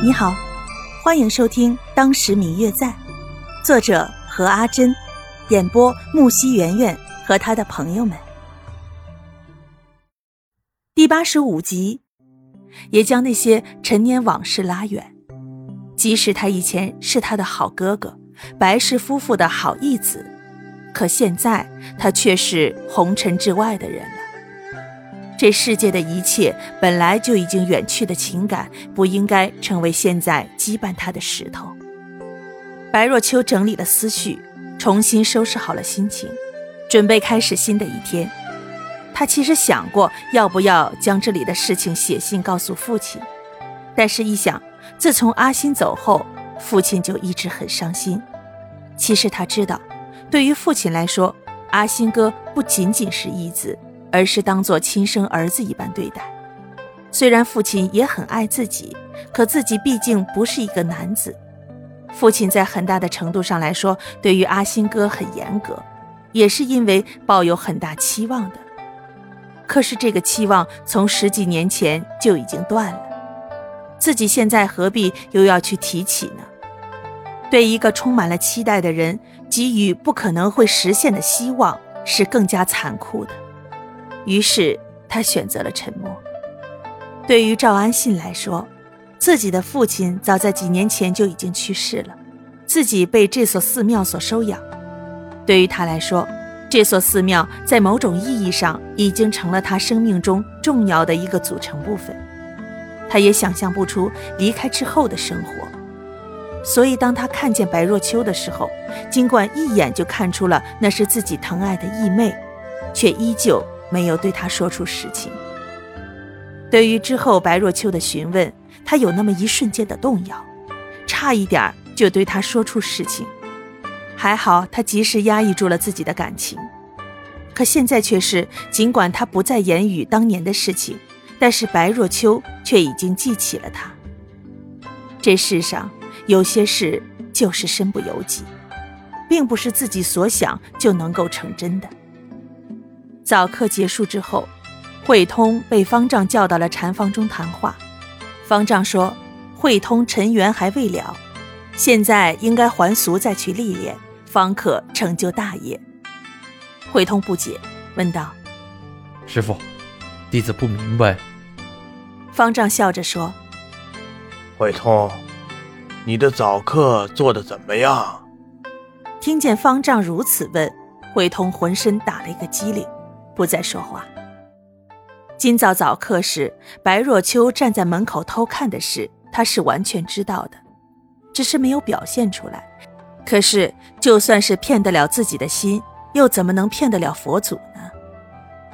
你好，欢迎收听《当时明月在》，作者何阿珍，演播木西圆圆和他的朋友们。第八十五集，也将那些陈年往事拉远。即使他以前是他的好哥哥，白氏夫妇的好义子，可现在他却是红尘之外的人了。这世界的一切本来就已经远去的情感，不应该成为现在羁绊他的石头。白若秋整理了思绪，重新收拾好了心情，准备开始新的一天。他其实想过要不要将这里的事情写信告诉父亲，但是一想，自从阿新走后，父亲就一直很伤心。其实他知道，对于父亲来说，阿新哥不仅仅是义子。而是当做亲生儿子一般对待。虽然父亲也很爱自己，可自己毕竟不是一个男子。父亲在很大的程度上来说，对于阿新哥很严格，也是因为抱有很大期望的。可是这个期望从十几年前就已经断了，自己现在何必又要去提起呢？对一个充满了期待的人给予不可能会实现的希望，是更加残酷的。于是他选择了沉默。对于赵安信来说，自己的父亲早在几年前就已经去世了，自己被这所寺庙所收养。对于他来说，这所寺庙在某种意义上已经成了他生命中重要的一个组成部分。他也想象不出离开之后的生活，所以当他看见白若秋的时候，尽管一眼就看出了那是自己疼爱的义妹，却依旧。没有对他说出实情。对于之后白若秋的询问，他有那么一瞬间的动摇，差一点就对他说出实情。还好他及时压抑住了自己的感情。可现在却是，尽管他不再言语当年的事情，但是白若秋却已经记起了他。这世上有些事就是身不由己，并不是自己所想就能够成真的。早课结束之后，慧通被方丈叫到了禅房中谈话。方丈说：“慧通尘缘还未了，现在应该还俗再去历练，方可成就大业。”慧通不解，问道：“师傅，弟子不明白。”方丈笑着说：“慧通，你的早课做得怎么样？”听见方丈如此问，慧通浑身打了一个激灵。不再说话。今早早课时，白若秋站在门口偷看的事，他是完全知道的，只是没有表现出来。可是，就算是骗得了自己的心，又怎么能骗得了佛祖呢？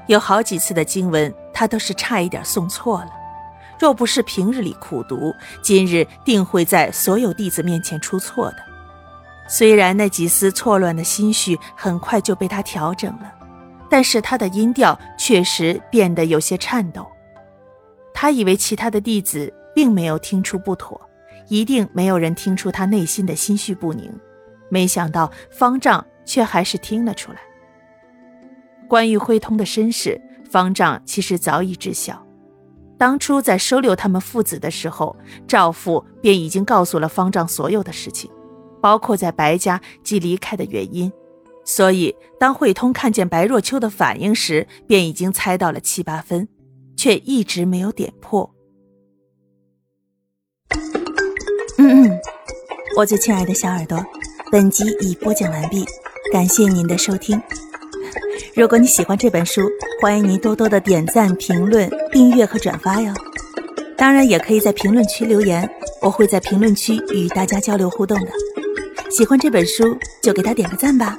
有好几次的经文，他都是差一点送错了。若不是平日里苦读，今日定会在所有弟子面前出错的。虽然那几丝错乱的心绪，很快就被他调整了。但是他的音调确实变得有些颤抖。他以为其他的弟子并没有听出不妥，一定没有人听出他内心的心绪不宁。没想到方丈却还是听了出来。关于辉通的身世，方丈其实早已知晓。当初在收留他们父子的时候，赵父便已经告诉了方丈所有的事情，包括在白家即离开的原因。所以，当慧通看见白若秋的反应时，便已经猜到了七八分，却一直没有点破。嗯嗯，我最亲爱的小耳朵，本集已播讲完毕，感谢您的收听。如果你喜欢这本书，欢迎您多多的点赞、评论、订阅和转发哟。当然，也可以在评论区留言，我会在评论区与大家交流互动的。喜欢这本书，就给他点个赞吧。